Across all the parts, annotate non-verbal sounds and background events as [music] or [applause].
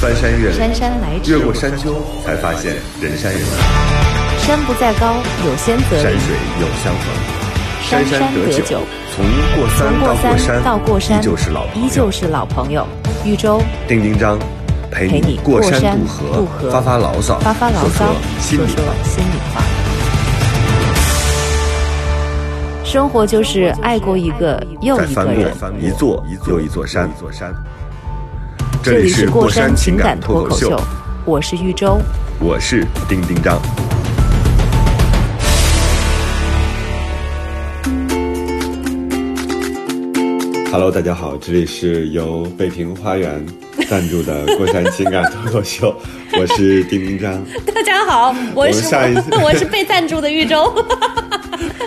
翻山越岭，姗姗来迟越过山丘，才发现人山人海。山不在高，有仙则灵。山水有相逢，山山得得酒，从过山从过山到过山，依旧是老朋友依旧是老朋友。豫州丁丁张，陪陪你过山渡渡河，发发牢骚，发发牢骚，心里话。心里话。生活就是爱过一个又翻一个人。过一座又一座山，座山。这这里是过山山情感感脱口秀，，我是豫州。我是丁丁张。Hello，大家好，这里是由北平花园赞助的过山情感脱口秀，我是丁丁张。[laughs] 大家好，我是我是被赞助的豫州。[laughs]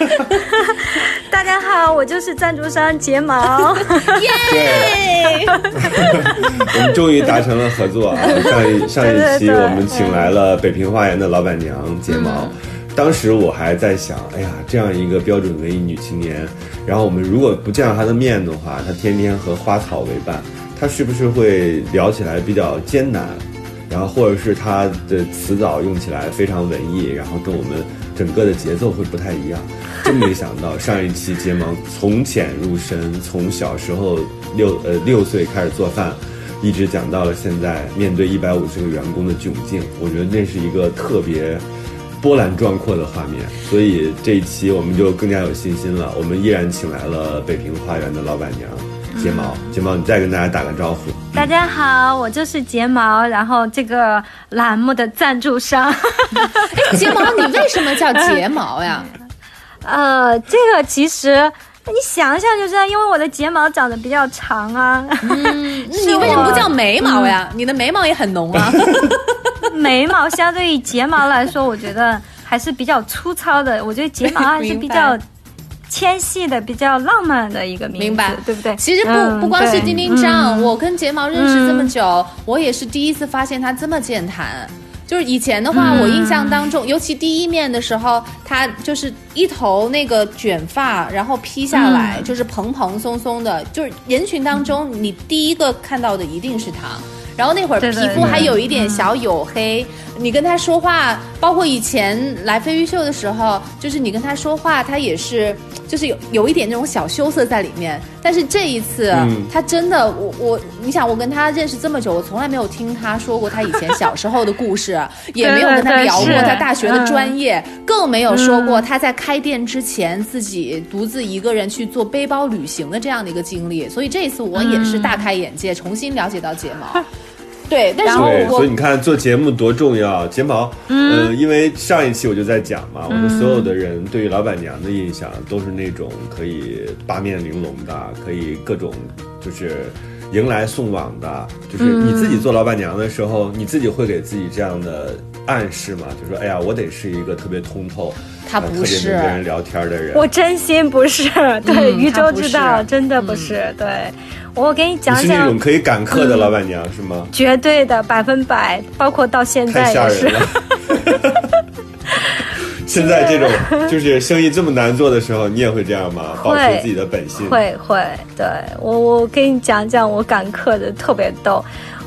[laughs] 大家好，我就是赞助商睫毛。[laughs] 耶，[laughs] 我们终于达成了合作啊！上一 [laughs] 上一期我们请来了北平花园的老板娘睫毛，当时我还在想，哎呀，这样一个标准文艺女青年，然后我们如果不见到她的面的话，她天天和花草为伴，她是不是会聊起来比较艰难？然后或者是她的词藻用起来非常文艺，然后跟我们整个的节奏会不太一样。真没想到 [laughs] 上一期睫毛从浅入深，从小时候六呃六岁开始做饭，一直讲到了现在面对一百五十个员工的窘境，我觉得那是一个特别波澜壮阔的画面。所以这一期我们就更加有信心了，我们依然请来了北平花园的老板娘睫毛，睫毛你再跟大家打个招呼。大家好，我就是睫毛，然后这个栏目的赞助商。[laughs] 睫毛，你为什么叫睫毛呀？[laughs] 呃，这个其实你想想就知道，因为我的睫毛长得比较长啊，嗯，你为什么不叫眉毛呀？你的眉毛也很浓啊。[laughs] 眉毛相对于睫毛来说，我觉得还是比较粗糙的。我觉得睫毛还是比较纤细的、比较浪漫的一个名字，明白。对不对？其实不、嗯不光是对。丁丁张，嗯。我跟睫毛认识这么久，我也是第一次发现他这么健谈。就是以前的话，嗯。我印象当中，尤其第一面的时候，他就是一头那个卷发，然后披下来，嗯。就是蓬蓬松松的，就是人群当中你第一个看到的一定是他。然后那会儿皮肤还有一点小黝黑，你跟他说话，包括以前来飞鱼秀的时候，就是你跟他说话，他也是就是有有一点那种小羞涩在里面。但是这一次，嗯他真的，我我，你想，我跟他认识这么久，我从来没有听他说过他以前小时候的故事，[laughs] 也没有跟他聊过他大学的专业，更没有说过他在开店之前自己独自一个人去做背包旅行的这样的一个经历。所以这一次我也是大开眼界，重新了解到睫毛。[laughs] 对，但是对，我所以你看做节目多重要，睫毛，嗯、因为上一期我就在讲嘛，我说所有的人对于老板娘的印象都是那种可以八面玲珑的，可以各种就是迎来送往的，就是你自己做老板娘的时候，你自己会给自己这样的暗示吗？就说哎呀，我得是一个特别通透，呃特别他不是能跟人聊天的人。我真心不是，对，嗯宇宙他不知道，真的不是。对，我给你你讲讲是那种，可以赶客的老板娘、是吗？绝对的百分百，包括到现在也是吓人。了。[laughs] 现在这种 [laughs] 就是生意这么难做的时候，你也会这样吗？保持自己的本性。会会，对我我给你讲讲我赶课的特别逗。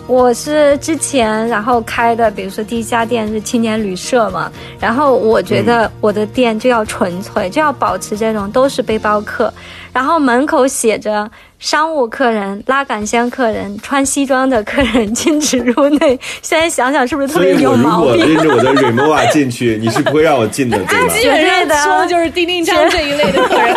我是之前然后开的，比如说第一家店是青年旅社嘛，然后我觉得我的店就要纯粹，就要保持这种都是背包客，然后门口写着商务客人、拉杆箱客人、穿西装的客人禁止入内。现在想想是不是特别有所以我如果毛病？拎着我的 Remova 进去，你是不会让我进的，[laughs] 对吧？基本上说的就是丁丁张这一类的客人。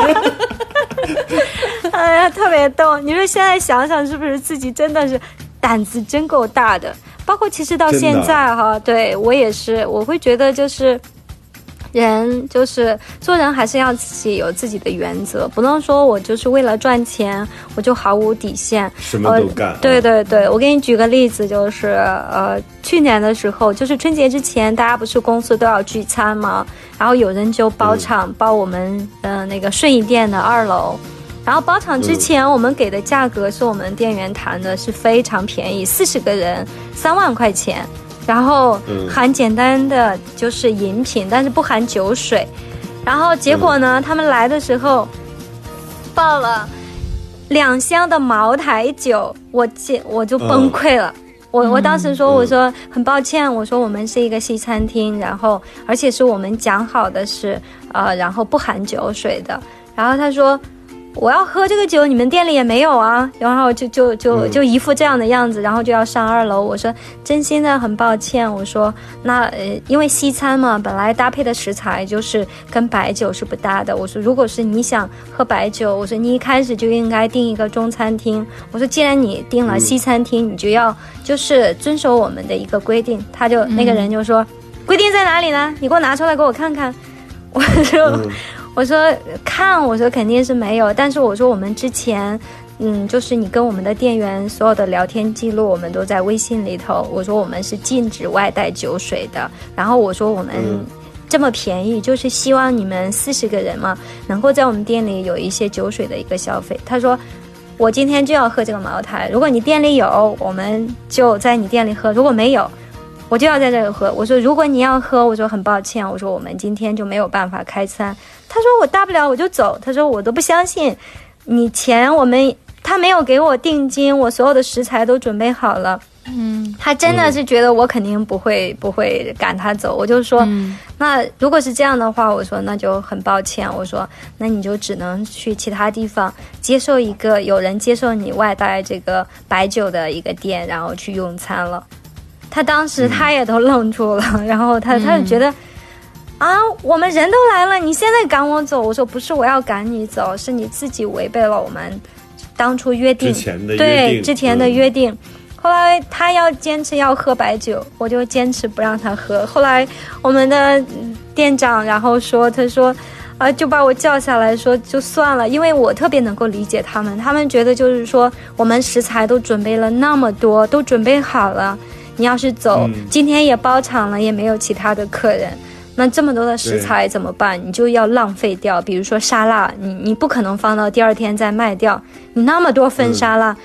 [laughs] 哎呀，特别逗！你说现在想想，是不是自己真的是胆子真够大的？包括其实到现在哈，对我也是，我会觉得就是。人就是做人，还是要自己有自己的原则，不能说我就是为了赚钱，我就毫无底线，什么都干。对对对，我给你举个例子，就是呃，去年的时候，就是春节之前，大家不是公司都要聚餐吗？然后有人就包场，包我们呃那个顺义店的二楼。然后包场之前，我们给的价格是我们店员谈的是非常便宜，四十个人三万块钱，然后嗯含简单的就是饮品，但是不含酒水。然后结果呢，他们来的时候报了两箱的茅台酒，我见我就崩溃了。我我我当时说，我说很抱歉，我说我们是一个西餐厅，然后而且是我们讲好的是，呃，然后不含酒水的。然后他说。我要喝这个酒，你们店里也没有啊，然后就就就就一副这样的样子，然后就要上二楼。我说真心的很抱歉，我说那呃，因为西餐嘛，本来搭配的食材就是跟白酒是不搭的。我说如果是你想喝白酒，我说你一开始就应该订一个中餐厅。我说既然你订了西餐厅，你就要就是遵守我们的一个规定。他就那个人就说规定在哪里呢？你给我拿出来给我看看。我说。我说看，我说肯定是没有，但是我说我们之前，嗯，就是你跟我们的店员所有的聊天记录，我们都在微信里头。我说我们是禁止外带酒水的，然后我说我们这么便宜，就是希望你们四十个人嘛，能够在我们店里有一些酒水的一个消费。他说我今天就要喝这个茅台，如果你店里有，我们就在你店里喝；如果没有。我就要在这里喝。我说，如果你要喝，我说很抱歉。我说我们今天就没有办法开餐。他说我大不了我就走。他说我都不相信，你钱我们他没有给我定金，我所有的食材都准备好了。嗯，他真的是觉得我肯定不会不会赶他走。我就说，那如果是这样的话，我说那就很抱歉。我说那你就只能去其他地方接受一个有人接受你外带这个白酒的一个店，然后去用餐了。他当时他也都愣住了，[laughs] 然后他他就觉得，啊，我们人都来了，你现在赶我走？我说不是，我要赶你走，是你自己违背了我们当初约定，对之前的约定。后来他要坚持要喝白酒，我就坚持不让他喝。后来我们的店长然后说，他说，啊，就把我叫下来说就算了，因为我特别能够理解他们，他们觉得就是说我们食材都准备了那么多，都准备好了。你要是走，今天也包场了，也没有其他的客人，那这么多的食材怎么办？你就要浪费掉。比如说沙拉，你你不可能放到第二天再卖掉。你那么多份沙拉，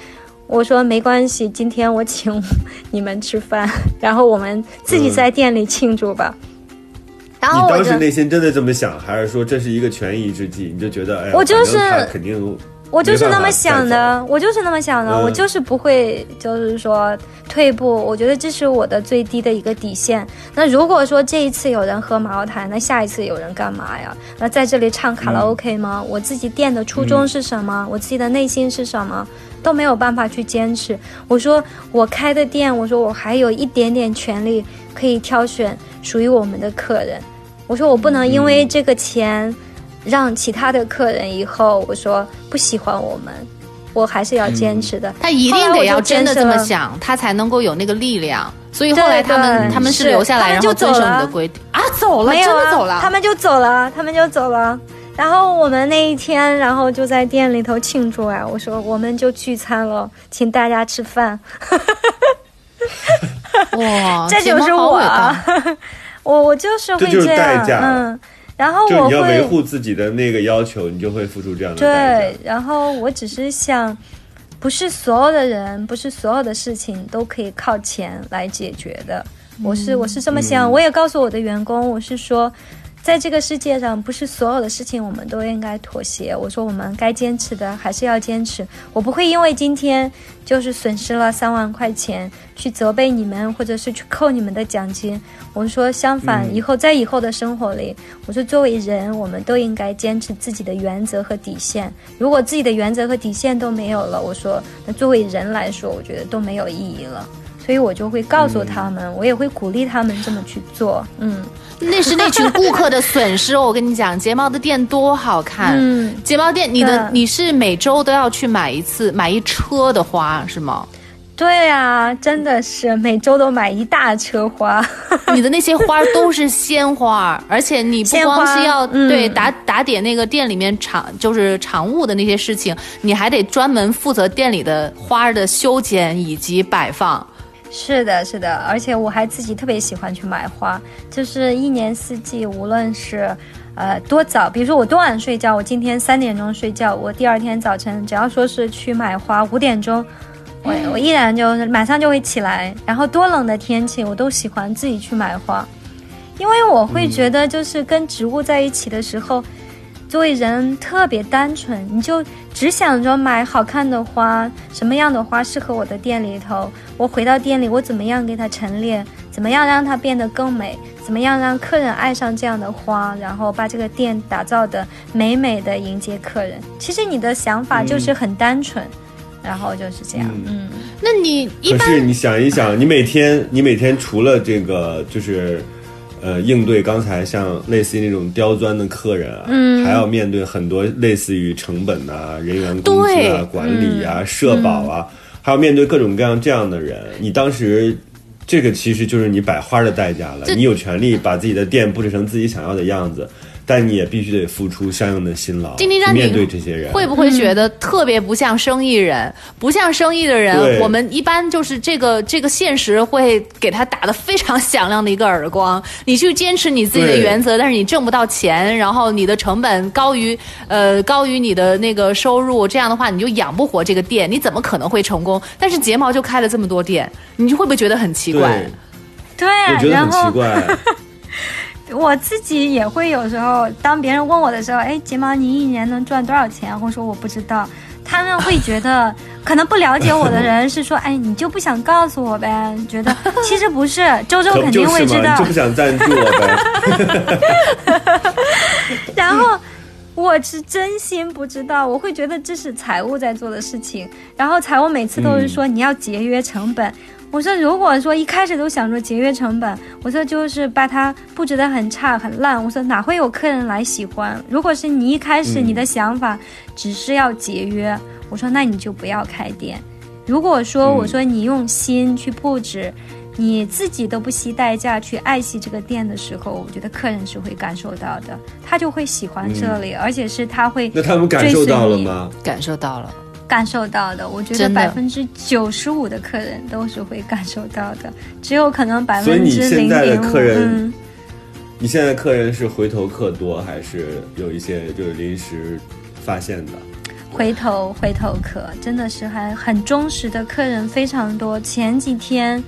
我说没关系，今天我请你们吃饭，[laughs] 然后我们自己在店里庆祝吧。然后你当时内心真的这么想，还是说这是一个权宜之计？你就觉得哎，我就是肯定。我就是那么想的，我就是那么想的，我就是不会，就是说退步。我觉得这是我的最低的一个底线。那如果说这一次有人喝茅台，那下一次有人干嘛呀？那在这里唱卡拉 OK 吗？我自己店的初衷是什么？我自己的内心是什么？都没有办法去坚持。我说我开的店，我说我还有一点点权利可以挑选属于我们的客人。我说我不能因为这个钱。让其他的客人以后我说不喜欢我们，我还是要坚持的。他一定得要真的这么想，他才能够有那个力量。所以后来他们他们是留下来，然后遵守你的规定啊，走了，真的走了，他们就走了，他们就走了。然后我们那一天，然后就在店里头庆祝啊，我说我们就聚餐了，请大家吃饭。[laughs] 哇，[laughs] 这就是我，[laughs] 我我就是会这样，嗯。然后我会维护自己的那个要求，你就会付出这样的对，然后我只是想，不是所有的人，不是所有的事情都可以靠钱来解决的。我是我是这么想，我也告诉我的员工，我是说。在这个世界上，不是所有的事情我们都应该妥协。我说，我们该坚持的还是要坚持。我不会因为今天就是损失了三万块钱去责备你们，或者是去扣你们的奖金。我说，相反，以后在以后的生活里，我说，作为人，我们都应该坚持自己的原则和底线。如果自己的原则和底线都没有了，我说，那作为人来说，我觉得都没有意义了。所以我就会告诉他们，我也会鼓励他们这么去做。嗯。那是那群顾客的损失。我跟你讲，睫毛的店多好看。嗯，睫毛店，你的你是每周都要去买一次，买一车的花是吗？对啊，真的是每周都买一大车花。[laughs] 你的那些花都是鲜花，而且你不光是要对打打点那个店里面常就是常务的那些事情，你还得专门负责店里的花的修剪以及摆放。是的，是的，而且我还自己特别喜欢去买花，就是一年四季，无论是，呃，多早，比如说我多晚睡觉，我今天三点钟睡觉，我第二天早晨只要说是去买花，五点钟，我我依然就是马上就会起来，然后多冷的天气，我都喜欢自己去买花，因为我会觉得就是跟植物在一起的时候。作为人特别单纯，你就只想着买好看的花，什么样的花适合我的店里头，我回到店里我怎么样给它陈列，怎么样让它变得更美，怎么样让客人爱上这样的花，然后把这个店打造的美美的迎接客人。其实你的想法就是很单纯，然后就是这样，嗯。那你一般可是你想一想，你每天你每天除了这个就是。呃，应对刚才像类似于那种刁钻的客人啊，嗯。还要面对很多类似于成本啊、人员工资啊、管理嗯。啊、社保啊，还要面对各种各样这样的人。你当时，这个其实就是你摆花的代价了。你有权利把自己的店布置成自己想要的样子，但你也必须得付出相应的辛劳，丁丁让你面对这些人。会不会觉得特别不像生意人？不像生意的人，我们一般就是这个这个现实会给他打的非常响亮的一个耳光。[laughs] 你去坚持你自己的原则，但是你挣不到钱，然后你的成本高于呃高于你的那个收入，这样的话你就养不活这个店，你怎么可能会成功？但是睫毛就开了这么多店，你就会不会觉得很奇怪对？，对啊我觉，得很奇怪。[laughs] 我自己也会有时候，当别人问我的时候，哎，睫毛你一年能赚多少钱？我说我不知道。他们会觉得，可能不了解我的人是说，哎，你就不想告诉我呗？[laughs] 觉得其实不是，周周肯？定会知道你就。不想赞助我呗？[laughs] 然后我是真心不知道，我会觉得这是财务在做的事情。然后财务每次都是说你要节约成本。我说如果说一开始都想着节约成本，我说就是把它布置得很差很烂，我说哪会有客人来喜欢？如果是你一开始嗯你的想法只是要节约，我说那你就不要开店。如果说嗯我说你用心去布置，你自己都不惜代价去爱惜这个店的时候，我觉得客人是会感受到的，他就会喜欢这里，而且是他会嗯那他们感受到了吗？感受到了。感受到的。我觉得百分之九十五的客人都是会感受到的，只有可能百分之你现在的零点五，嗯，你现在客人是回头客多，还是有一些就是临时发现的？回头回头客真的是还很忠实的客人非常多。前几天。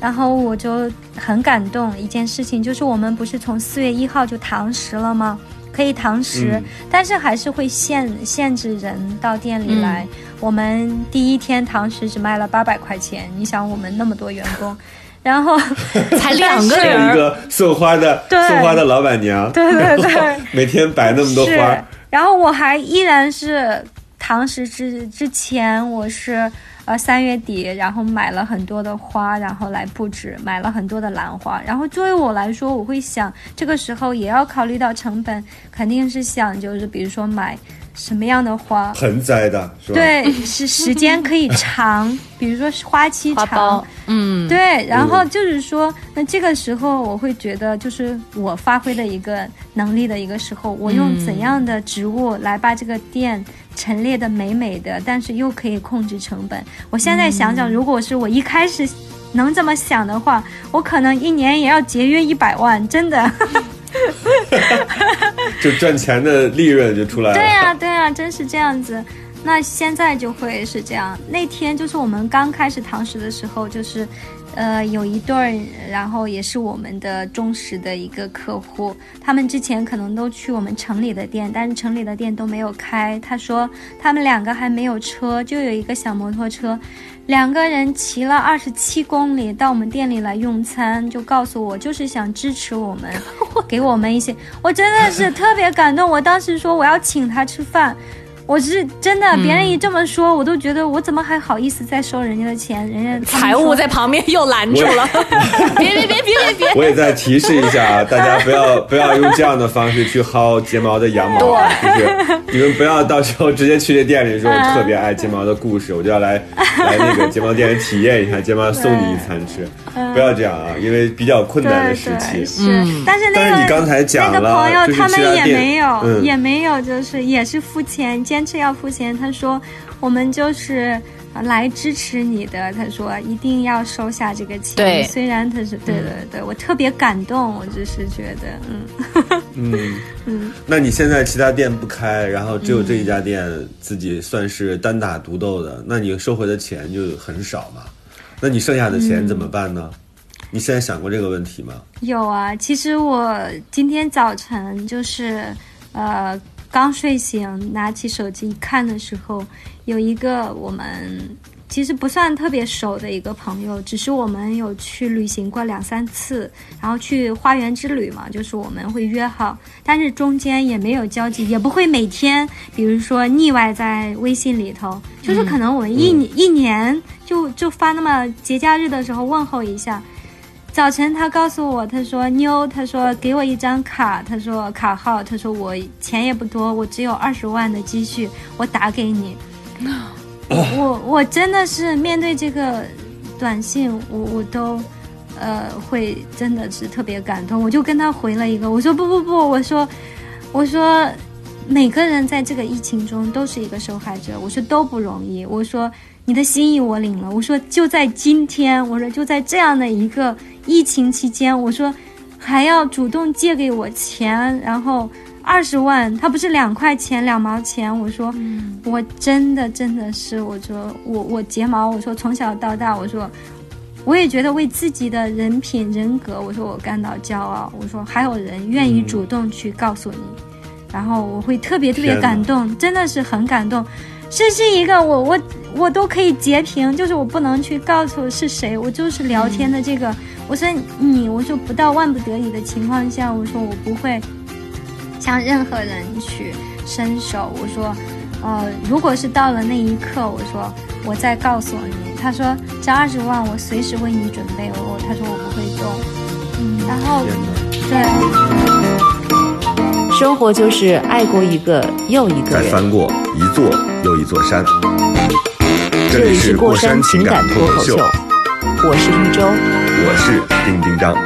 然后我就很感动，一件事情就是我们不是从四月一号就堂食了吗？可以堂食，嗯。但是还是会限限制人到店里来。我们第一天堂食只卖了八百块钱，你想我们那么多员工，[laughs] 然后才两个人。一个送花的送花的老板娘，对对对，[laughs] 每天摆那么多花，，然后我还依然是堂食之之前，我是呃三月底，然后买了很多的花，然后来布置，买了很多的兰花。然后作为我来说，我会想这个时候也要考虑到成本，肯定是想就是比如说买什么样的花。盆栽的是吧？，对，是时间可以长，[laughs] 比如说是花期长，，嗯，对，然后就是说，那这个时候我会觉得，就是我发挥的一个能力的一个时候，我用怎样的植物来把这个店陈列的美美的，但是又可以控制成本。我现在想想，如果是我一开始能这么想的话，我可能一年也要节约一百万，真的。[laughs] [laughs] 就赚钱的利润就出来了。对呀、对呀、真是这样子。那现在就会是这样。那天就是我们刚开始堂食的时候，就是，呃，有一对儿，然后也是我们的忠实的一个客户，他们之前可能都去我们城里的店，但是城里的店都没有开。他说他们两个还没有车，就有一个小摩托车，两个人骑了二十七公里到我们店里来用餐，就告诉我就是想支持我们，[laughs] 给我们一些，我真的是特别感动。我当时说我要请他吃饭。我是真的，别人一这么说，我都觉得我怎么还好意思再收人家的钱？人家 [laughs] 财务在旁边 [laughs] 又拦住了，[laughs] 别别别别别别！我也在提示一下啊，大家不要不要用这样的方式去薅睫毛的羊毛啊，就是你们不要到时候直接去这店里说我特别爱睫毛的故事，我就要来来那个睫毛店里体验一下，睫毛送你一餐吃，不要这样啊，因为比较困难的时对对期。是，但是那但是你刚才讲那个了朋友就是他们也没有、嗯。也没有，就是也是付钱，坚持要付钱。他说我们就是。呃来支持你的，他说一定要收下这个钱。对虽然他是对对对，我特别感动，我只是觉得，[laughs] 嗯，嗯 [laughs] 嗯，那你现在其他店不开，然后只有这一家店自己算是单打独斗的，那你收回的钱就很少嘛？那你剩下的钱怎么办呢？你现在想过这个问题吗？有啊。其实我今天早晨就是，呃，刚睡醒，拿起手机一看的时候，有一个我们其实不算特别熟的一个朋友，只是我们有去旅行过两三次，然后去花园之旅嘛，就是我们会约好，但是中间也没有交集，也不会每天，比如说腻歪在微信里头，就是可能我们一、一年就就发那么节假日的时候问候一下。早晨，他告诉我，他说妞，他说给我一张卡，他说卡号，他说我钱也不多，我只有二十万的积蓄，我打给你。[coughs] 我我真的是面对这个短信，我我都呃会真的是特别感动，我就跟他回了一个，我说不不不，我说我说每个人在这个疫情中都是一个受害者，我说都不容易，我说你的心意我领了，我说就在今天，我说就在这样的一个疫情期间，我说还要主动借给我钱，然后。二十万，他不是两块钱两毛钱。我说，我真的真的是，我说我我睫毛，我说从小到大，我说我也觉得为自己的人品人格，我说我感到骄傲。我说还有人愿意主动去告诉你，然后我会特别特别感动，真的是很感动。这是一个我我我都可以截屏，就是我不能去告诉是谁，我就是聊天的这个。我说你，我说不到万不得已的情况下，我说我不会。向任何人去伸手，我说，呃，如果是到了那一刻，我说，我再告诉你。他说，这二十万我随时为你准备。我，他说我不会动。嗯，然后，对，生活就是爱过一个又一个人，再翻过一座又一座山。这里是过山情感脱口秀，我是一周，我是丁丁张。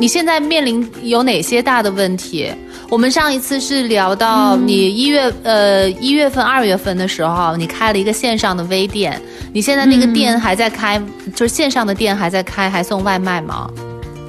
你现在面临有哪些大的问题？我们上一次是聊到你一月呃一月份二月份的时候，你开了一个线上的微店，你现在那个店还在开，就是线上的店还在开，还送外卖吗？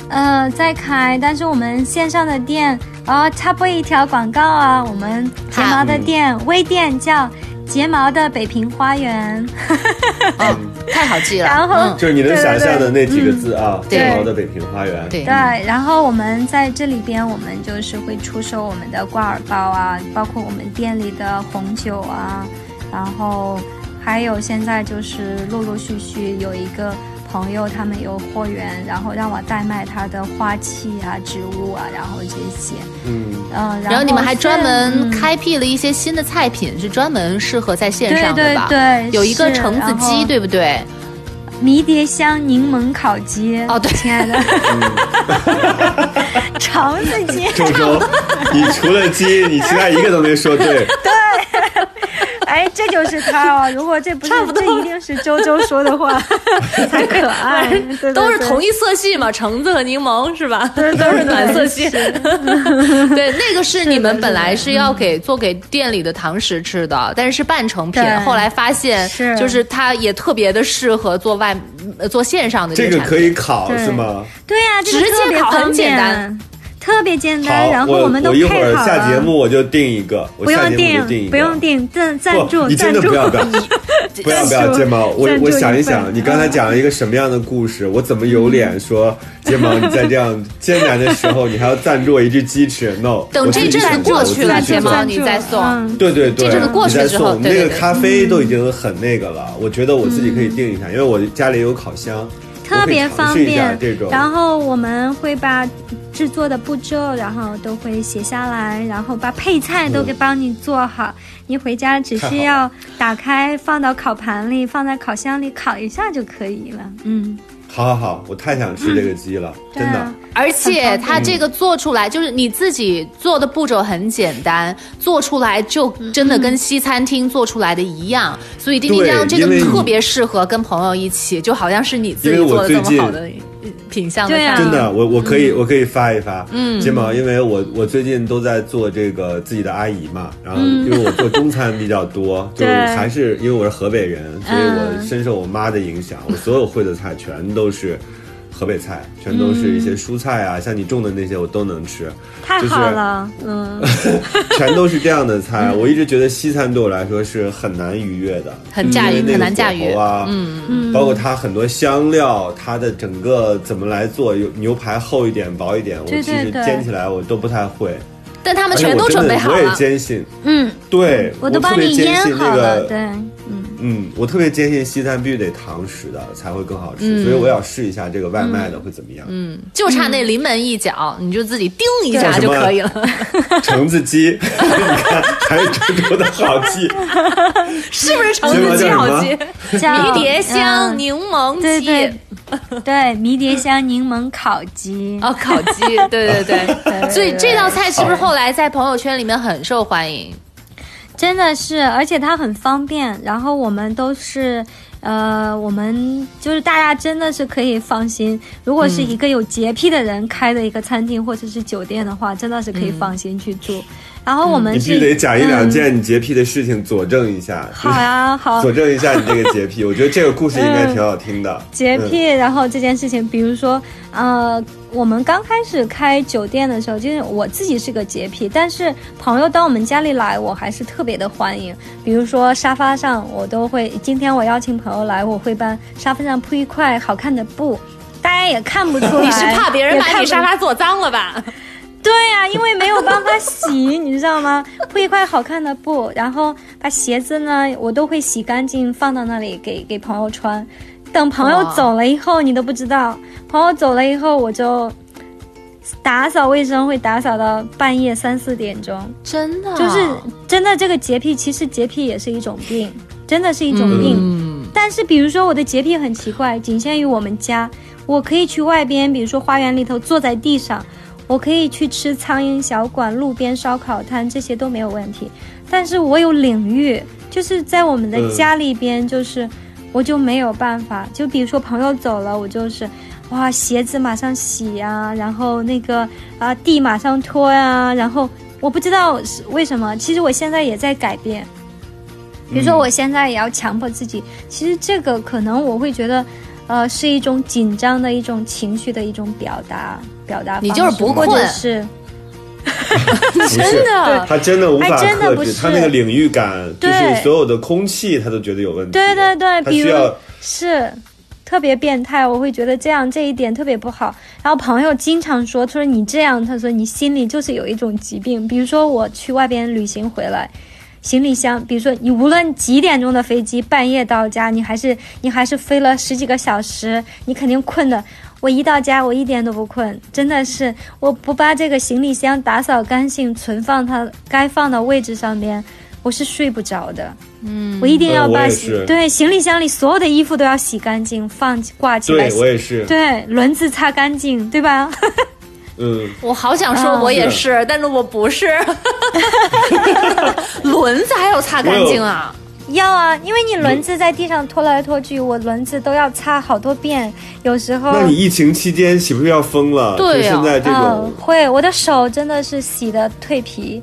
呃，在开，但是我们线上的店，哦，插播一条广告啊，我们睫毛的店微店叫。睫毛的北平花园，[laughs] 哦，太好记了。然后就是你能想象的那几个字啊，睫毛的北平花园。对，然后我们在这里边，我们就是会出售我们的挂耳包啊，包括我们店里的红酒啊，然后还有现在就是陆陆续续有一个。朋友他们有货源，然后让我代卖他的花器啊、植物啊，然后这些，嗯嗯，然后你们还专门开辟了一些新的菜品，是专门适合在线上的吧？对，有一个橙子鸡，对不对？迷迭香柠檬烤鸡。哦，对，亲爱的，[laughs] 橙子鸡。周周，你除了鸡，你其他一个都没说对。[laughs] 对。哎，这就是他哦！如果这不是，这一定是周周说的话 [laughs] 才可爱。都是同一色系嘛，橙子和柠檬是吧？都是暖色系。[laughs] 对，那个是你们本来是要给做给店里的堂食吃的，但是是半成品。后来发现，就是它也特别的适合做外做线上的。这个可以烤是吗？对呀，直接烤很简单。特别简单，然后我们都配好了。我一会儿下节目我就定一个，不用定，不用订，赞赞助，你真的不要 [laughs] 不要，不要不要睫毛，我我想一想，你刚才讲了一个什么样的故事？我怎么有脸说睫毛？你在这样艰难的时候，你还要赞助我一只鸡翅？no，[laughs] 等这阵子过去了，睫毛你再送。对对对，这阵子过去之后，那个咖啡都已经很那个了，我觉得我自己可以定一下，因为我家里有烤箱。特别方便，然后我们会把制作的步骤，然后都会写下来，然后把配菜都给帮你做好，你回家只需要打开放到烤盘里，放在烤箱里烤一下就可以了。嗯。好好好，我太想吃这个鸡了，[laughs] 真的。而且它这个做出来，就是你自己做的步骤很简单，做出来就真的跟西餐厅做出来的一样。所以丁丁酱这个特别适合跟朋友一起，就好像是你自己做的这么好的。品相对真的，我我可以我可以发一发，嗯，金毛，因为我我最近都在做这个自己的阿姨嘛，然后因为我做中餐比较多，[laughs] 就是还是因为我是河北人，所以我深受我妈的影响，我所有会的菜全都是河北菜，全都是一些蔬菜啊，像你种的那些我都能吃，太就是好了，嗯，[laughs] 全都是这样的菜。我一直觉得西餐对我来说是很难逾越的，很驾驭很难驾驭啊，嗯。嗯，包括它很多香料，它的整个怎么来做，有牛排厚一点、薄一点，我其实煎起来我都不太会。但他们全都准备好了。坚信，嗯，对我都帮特别坚你腌信那好了，个对，嗯，嗯，我特别坚信西餐必须得堂食的才会更好吃，嗯所以我要试一下这个外卖的会怎么样。嗯，就差那临门一脚，你就自己叮一下就可以了。[laughs] 橙子鸡，[laughs] 你看还是猪猪的好记。[laughs] 是不是橙子鸡好鸡？迷迭香嗯柠檬鸡对对，对，迷迭香柠檬烤鸡，哦，烤鸡，对对对。对所以这道菜是不是后来在朋友圈里面很受欢迎？真的是，而且它很方便。然后我们都是，呃，我们就是大家真的是可以放心。如果是一个有洁癖的人开的一个餐厅或者是酒店的话，真的是可以放心去住。然后我们是你必须得讲一两嗯件你洁癖的事情佐证一下。好呀，好 [laughs] 佐证一下你这个洁癖，我觉得这个故事应该挺好听的。[laughs] 洁癖，然后这件事情，比如说，呃，我们刚开始开酒店的时候，就是我自己是个洁癖，但是朋友到我们家里来，我还是特别的欢迎。比如说沙发上，我都会，今天我邀请朋友来，我会帮沙发上铺一块好看的布，大家也看不出来。你是怕别人把你沙发坐脏了吧？对呀、因为没有办法洗，你知道吗？铺一块好看的布，然后把鞋子呢，我都会洗干净，放到那里给给朋友穿。等朋友走了以后，你都不知道，朋友走了以后，我就打扫卫生会打扫到半夜三四点钟，真的，就是真的这个洁癖，其实洁癖也是一种病，真的是一种病。嗯，但是比如说我的洁癖很奇怪，仅限于我们家，我可以去外边，比如说花园里头坐在地上，我可以去吃苍蝇小馆、路边烧烤摊，这些都没有问题。但是我有领域，就是在我们的嗯。家里边，就是、我就没有办法。就比如说朋友走了，我就是。哇，鞋子马上洗呀、然后那个啊地马上拖呀、然后我不知道是为什么，其实我现在也在改变，比如说，我现在也要强迫自己，其实这个可能我会觉得，呃，是一种紧张的一种情绪的一种表达，表达方式。你就是不或者是 [laughs] 真的他真的无法克制，他那个领域感，就是所有的空气他都觉得有问题。对对对，比如他需要是特别变态，我会觉得这样这一点特别不好。然后朋友经常说，他说你这样，他说你心里就是有一种疾病。比如说我去外边旅行回来。行李箱，比如说你无论几点钟的飞机，半夜到家，你还是你还是飞了十几个小时，你肯定困的。我一到家，我一点都不困，真的是我不把这个行李箱打扫干净，存放它该放的位置上面，我是睡不着的。嗯，我一定要把对行李箱里所有的衣服都要洗干净，放挂起来对。我也是，对，轮子擦干净，对吧？嗯，[laughs] 我好想说，我也是，但是我不是。[laughs] [laughs] 轮子还要擦干净啊？要啊，因为你轮子在地上拖来拖去，我轮子都要擦好多遍，有时候。那你疫情期间岂不是要疯了？对呀就现在这嗯，，会，我的手真的是洗的蜕皮，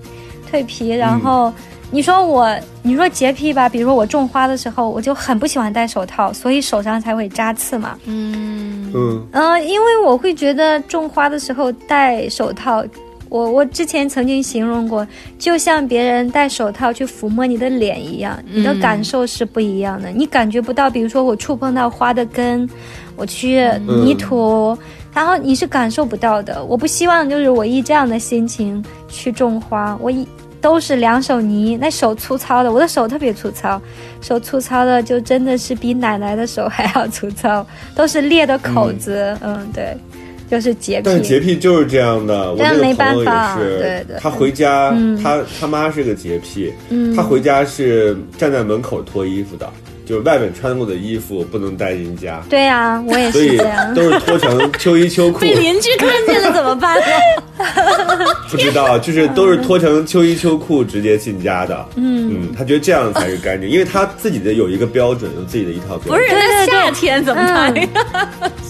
蜕皮。然后、嗯你说我，你说洁癖吧，比如说我种花的时候，我就很不喜欢戴手套，所以手上才会扎刺嘛。嗯，嗯，嗯、因为我会觉得种花的时候戴手套，我我之前曾经形容过，就像别人戴手套去抚摸你的脸一样，你的感受是不一样的，你感觉不到。比如说我触碰到花的根，我去泥土。然后你是感受不到的，我不希望就是我以这样的心情去种花，我一都是两手泥，那手粗糙的，我的手特别粗糙，手粗糙的就真的是比奶奶的手 [laughs] 还要粗糙，都是裂的口子，嗯对，就是洁癖但是。洁癖就是这样的。我那个朋友也是，对对他回家，嗯他他妈是个洁癖，嗯他回家是站在门口脱衣服的，就是外面穿过的衣服不能带进家，对呀、我也所以是这样。都是脱成秋衣秋裤。[laughs] 被邻居看见了怎么办呢？[laughs] 不知道，就是都是脱成秋衣秋裤直接进家的。嗯他觉得这样才是干净，因为他自己的有一个标准，有自己的一套标准。不是，那夏天怎么办呀？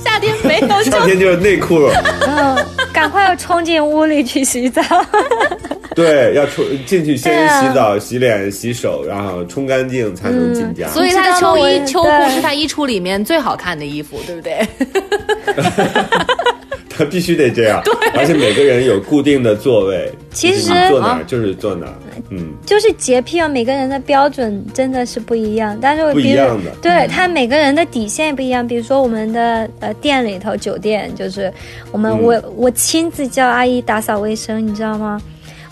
夏天没有就 [laughs] 夏天就是内裤，嗯，赶快要冲进屋里去洗澡。[laughs] 对，要冲进去先洗澡、洗脸、洗手，然后冲干净才能进家。所以他的秋衣秋裤是他衣橱里面最好看的衣服，对不对？[laughs] 他必须得这样，对而且每个人有固定的座位，其实就是坐哪儿就是坐哪儿，嗯，就是洁癖啊，每个人的标准真的是不一样，但是不一样的对他每个人的底线也不一样。比如说我们的呃店里头酒店，就是我们、嗯我我亲自叫阿姨打扫卫生，你知道吗？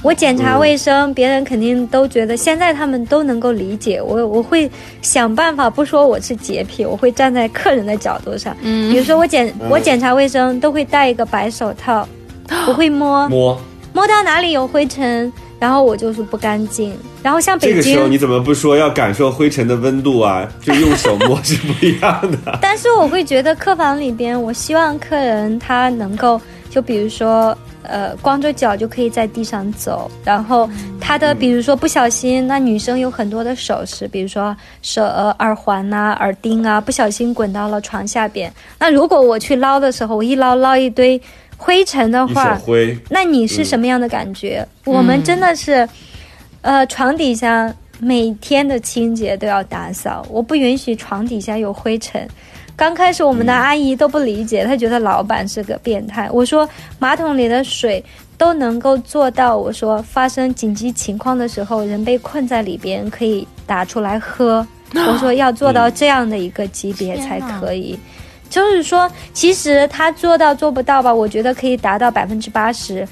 我检查嗯卫生，别人肯定都觉得，现在他们都能够理解我。我会想办法，不说我是洁癖，我会站在客人的角度上。嗯比如说我检嗯我检查卫生都会戴一个白手套，[gasps] 不会摸摸。摸到哪里有灰尘，然后我就是不干净。然后像北京，个时候你怎么不说要感受灰尘的温度啊？[laughs] 就用手摸是不一样的。[laughs] 但是我会觉得客房里边，我希望客人他能够，就比如说。呃，光着脚就可以在地上走，然后他的比如说不小心，那女生有很多的首饰，比如说手呃耳环呐、耳钉啊，不小心滚到了床下边。那如果我去捞的时候，我一捞捞一堆灰尘的话，灰，那你是什么样的感觉？我们真的是，呃，床底下每天的清洁都要打扫，我不允许床底下有灰尘。刚开始我们的阿姨都不理解，她觉得老板是个变态。我说马桶里的水都能够做到，我说发生紧急情况的时候，人被困在里边可以打出来喝。[laughs] 我说要做到这样的一个级别才可以。就是说，其实他做到做不到吧，我觉得可以达到百分之八十，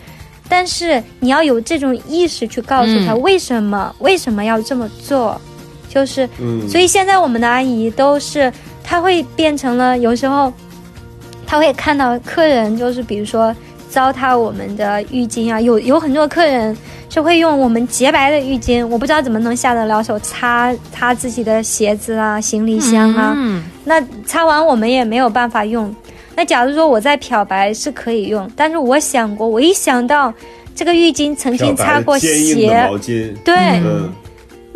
但是你要有这种意识去告诉他嗯为什么、为什么要这么做，就是，嗯，所以现在我们的阿姨都是，她会变成了有时候，他会看到客人就是比如说糟蹋我们的浴巾啊，有有很多客人是会用我们洁白的浴巾，我不知道怎么能下得了手擦擦自己的鞋子啊、行李箱啊，嗯。那擦完我们也没有办法用。那假如说我在漂白是可以用，但是我想过，我一想到这个浴巾曾经擦过鞋，毛巾，对、嗯，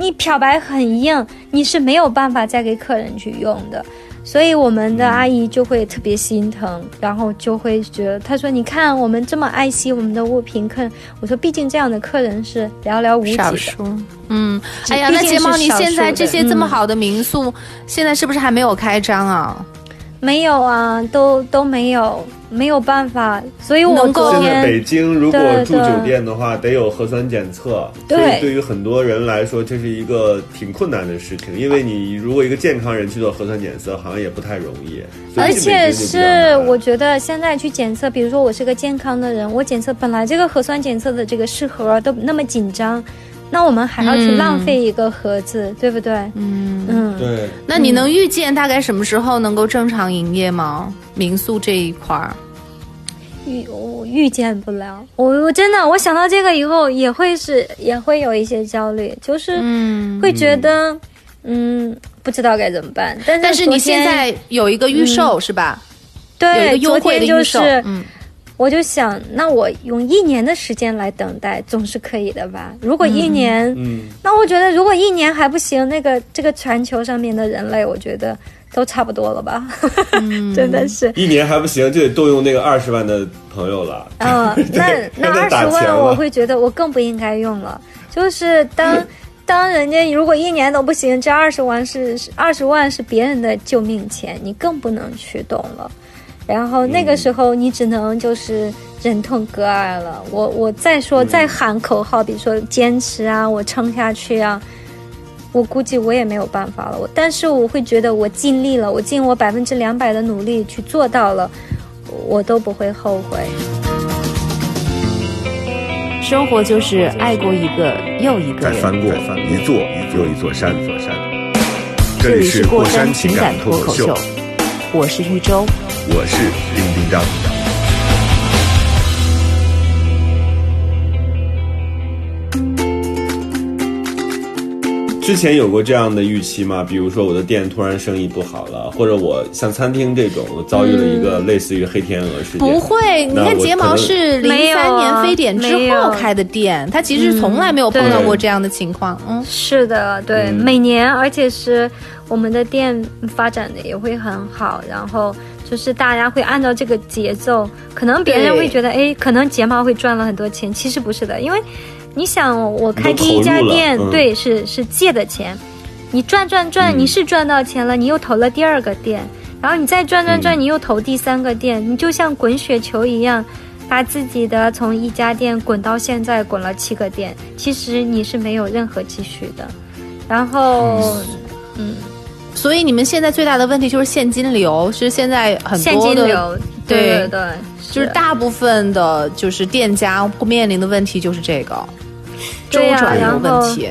你漂白很硬，你是没有办法再给客人去用的。所以我们的阿姨就会特别心疼，然后就会觉得，她说：“你看我们这么爱惜我们的物品，客人。”我说：“毕竟这样的客人是寥寥无几的。少数。嗯，这哎呀，那睫毛，你现在这些这么嗯好的民宿，现在是不是还没有开张啊？没有啊，都都没有，没有办法。所以我能够现在北京如果住酒店的话，得有核酸检测，对所以对于很多人来说，这是一个挺困难的事情。因为你如果一个健康人去做核酸检测，好像也不太容易。而且是我觉得现在去检测，比如说我是个健康的人，我检测本来这个核酸检测的这个试盒都那么紧张，那我们还要去嗯浪费一个盒子，对不对？嗯，嗯，对，那你能预见大概什么时候能够正常营业吗？民宿这一块儿，预我预见不了，我我真的我想到这个以后也会是也会有一些焦虑，就是嗯，会觉得嗯不知道该怎么办。但是但是你现在有一个预售、是吧？有一对个优惠的昨天预售，就是嗯，我就想，那我用一年的时间来等待，总是可以的吧？如果一年，嗯，那我觉得如果一年还不行，那个这个全球上面的人类，我觉得都差不多了吧？嗯 [laughs] 真的是。一年还不行，就得动用那个二十万的朋友了。嗯，[laughs] 那那二十万，我会觉得我更不应该用了。就是当当人家如果一年都不行，这二十万是二十万是别人的救命钱，你更不能去动了。然后那个时候你只能就是忍痛割爱了。我我再说再喊口号，比如说坚持啊，我撑下去啊。我估计我也没有办法了，我但是我会觉得我尽力了，我尽我百分之两百的努力去做到了，我都不会后悔。生活就是爱过一个又一个人。再翻过一座又一座山，一座山。这里是过山山情感脱口秀，我是玉州。我是丁丁张。之前有过这样的预期吗？比如说我的店突然生意不好了，或者我像餐厅这种我遭遇了一个类似于黑天鹅事件。不会，你看睫毛是零三年啊非典之后开的店，它其实从来没有碰到过这样的情况。嗯，是的，对，嗯每年，而且是我们的店发展的也会很好，然后就是大家会按照这个节奏，可能别人会觉得，哎，可能睫毛会赚了很多钱，其实不是的，因为你想，我开第一家店，嗯。对，是是借的钱，你赚赚赚，嗯。你是赚到钱了，你又投了第二个店。然后你再赚赚赚，嗯。你又投第三个店，你就像滚雪球一样，把自己的从一家店滚到现在滚了七个店，其实你是没有任何积蓄的。然后，所以你们现在最大的问题就是现金流，是现在很现多的，金流，对对就是大部分的，就是店家面临的问题就是这个周转的问题。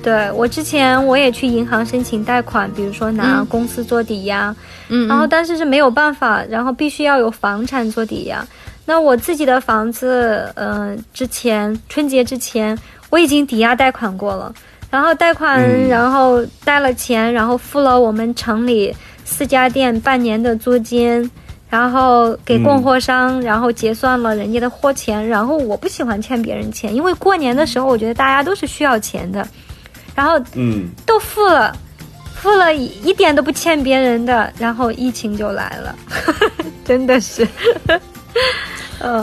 对我之前我也去银行申请贷款，比如说拿嗯公司做抵押，嗯，然后但是是没有办法，然后必须要有房产做抵押。那我自己的房子，呃，之前春节之前我已经抵押贷款过了，然后贷款，嗯。然后贷了钱，然后付了我们城里四家店半年的租金。然后给供货商，然后结算了人家的货钱，然后我不喜欢欠别人钱，因为过年的时候我觉得大家都是需要钱的，然后嗯，都付了，付了一一点都不欠别人的，然后疫情就来了，[laughs] 真的是，呃，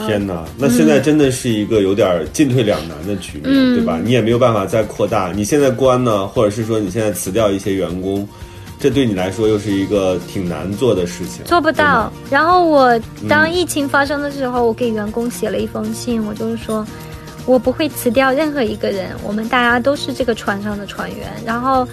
天哪，那现在真的是一个有点进退两难的局面，嗯对吧？你也没有办法再扩大，你现在关呢，或者是说你现在辞掉一些员工，这对你来说又是一个挺难做的事情，做不到。然后我当嗯疫情发生的时候，我给员工写了一封信，我就是说，我不会辞掉任何一个人，我们大家都是这个船上的船员。然后，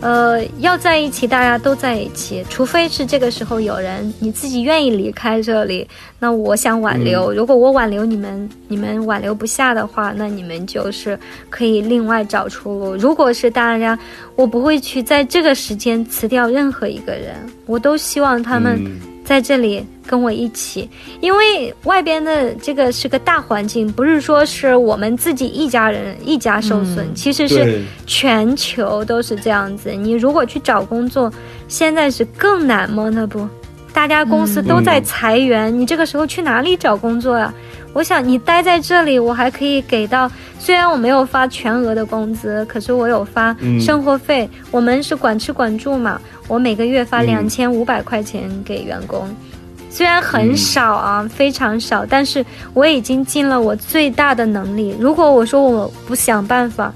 呃，要在一起，大家都在一起，除非是这个时候有人你自己愿意离开这里，那我想挽留。如果我挽留你们，你们挽留不下的话，那你们就是可以另外找出路。如果是大家，我不会去在这个时间辞掉任何一个人，我都希望他们嗯在这里跟我一起，因为外边的这个是个大环境，不是说是我们自己一家人一家受损，其实是全球都是这样子。你如果去找工作，现在是更难吗？那不，大家公司都在裁员，你这个时候去哪里找工作呀、我想你待在这里，我还可以给到，虽然我没有发全额的工资，可是我有发嗯生活费。我们是管吃管住嘛，我每个月发嗯两千五百块钱给员工。虽然很少啊，非常少，但是我已经尽了我最大的能力。如果我说我不想办法，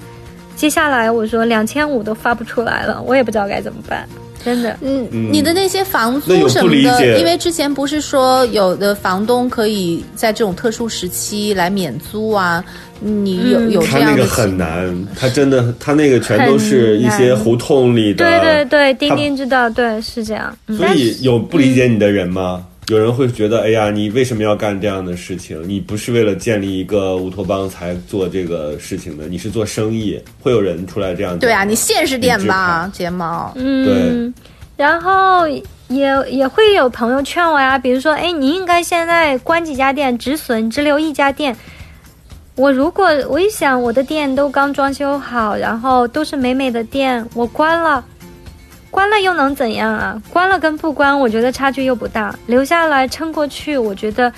接下来我说两千五都发不出来了，我也不知道该怎么办，真的。嗯，嗯你的那些房租什么的，因为之前不是说有的房东可以在这种特殊时期来免租啊？你有、嗯有他那个这样的情很难，他真的，他那个全都是一些胡同里的，对对对，丁他丁知道，对，是这样。嗯所以有不理解你的人吗？有人会觉得，哎呀，你为什么要干这样的事情？你不是为了建立一个乌托邦才做这个事情的，你是做生意。会有人出来这样讲对啊，你现实点吧，睫毛。嗯，对然后也也会有朋友劝我呀，比如说，哎，你应该现在关几家店，止损，只留一家店。我如果我一想，我的店都刚装修好，然后都是美美的店，我关了，关了又能怎样啊？关了跟不关，我觉得差距又不大。留下来撑过去，我觉得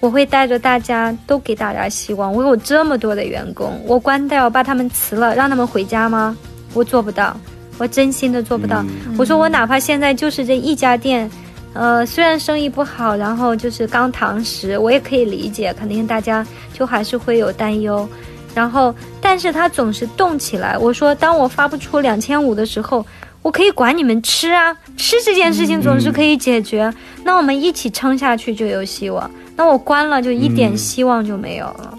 我会带着大家都给大家希望。我有这么多的员工，我关掉把他们辞了，让他们回家吗？我做不到，我真心的做不到。我说我哪怕现在就是这一家店，呃，虽然生意不好，然后就是刚堂食，我也可以理解，肯定大家就还是会有担忧。然后，但是他总是动起来。我说，当我发不出两千五的时候，我可以管你们吃啊，吃这件事情总是可以解决。那我们一起撑下去就有希望。那我关了，就一点希望就没有了。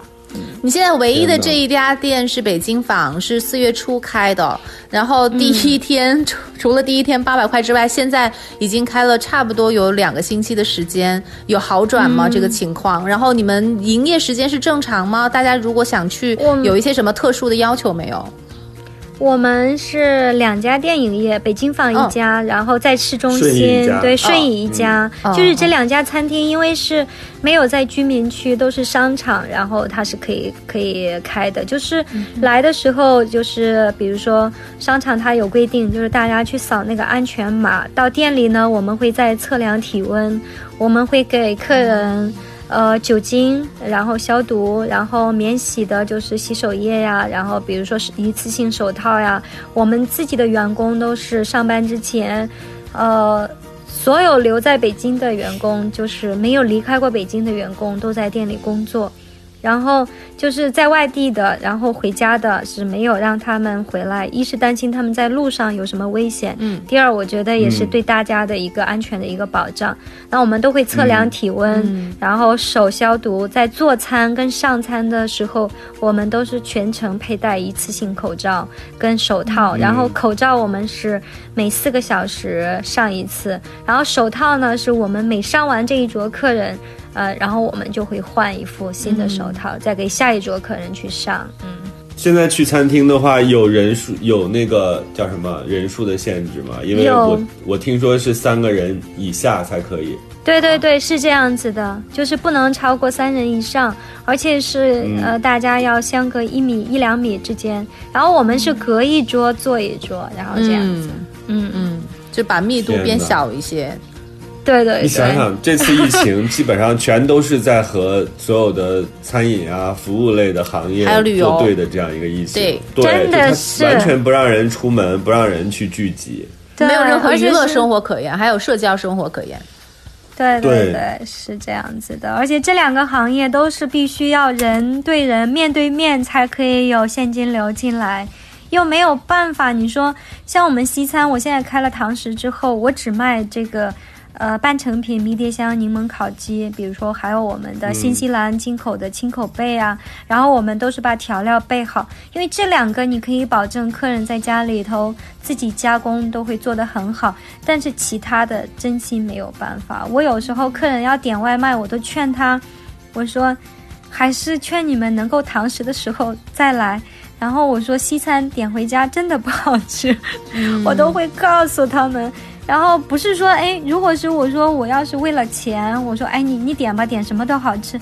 你现在唯一的这一家店是北京坊，是四月初开的。然后第一天、除除了第一天八百块之外，现在已经开了差不多有两个星期的时间，有好转吗？这个情况？然后你们营业时间是正常吗？大家如果想去有一些什么特殊的要求没有？我们是两家电影业，北京坊一家，然后在市中心家对顺义一家，哦就是这两家餐厅，因为是没有在居民区，都是商场，然后它是可以可以开的。就是来的时候，就是比如说商场它有规定，就是大家去扫那个安全码，到店里呢，我们会再测量体温，我们会给客人。呃，酒精，然后消毒，然后免洗的就是洗手液呀，然后比如说是一次性手套呀。我们自己的员工都是上班之前，呃，所有留在北京的员工，就是没有离开过北京的员工，都在店里工作。然后就是在外地的，然后回家的是没有让他们回来，一是担心他们在路上有什么危险，嗯，第二我觉得也是嗯对大家的一个安全的一个保障。那我们都会测量体温，嗯。然后手消毒，在做餐跟上餐的时候，我们都是全程佩戴一次性口罩跟手套，然后口罩我们是每四个小时上一次，然后手套呢是我们每上完这一桌客人。呃，然后我们就会换一副新的手套，再给下一桌客人去上。嗯，现在去餐厅的话，有人数有那个叫什么人数的限制吗？因为我我听说是三个人以下才可以。对对对，是这样子的，就是不能超过三人以上，而且是、嗯呃，大家要相隔一米一两米之间。然后我们是隔一桌坐一桌，然后这样子。嗯嗯，嗯，就把密度变小一些。对对对。你想想，这次疫情 [laughs] 基本上全都是在和所有的餐饮啊、服务类的行业还有旅游对的这样一个疫情，对对，真的是完全不让人出门，不让人去聚集。没有任何娱乐生活可言，还有社交生活可言。对对对对，是这样子的。而且这两个行业都是必须要人对人、面对面才可以有现金流进来，又没有办法。你说像我们西餐，我现在开了堂食之后，我只卖这个。呃，半成品迷迭香柠檬烤鸡，比如说还有我们的新西兰进口的青口贝啊，然后我们都是把调料备好，因为这两个你可以保证客人在家里头自己加工都会做得很好，但是其他的真心没有办法。我有时候客人要点外卖，我都劝他，我说还是劝你们能够堂食的时候再来。然后我说西餐点回家真的不好吃，我都会告诉他们。然后不是说，哎，如果是我说我要是为了钱，我说，哎，你你点吧，点什么都好吃，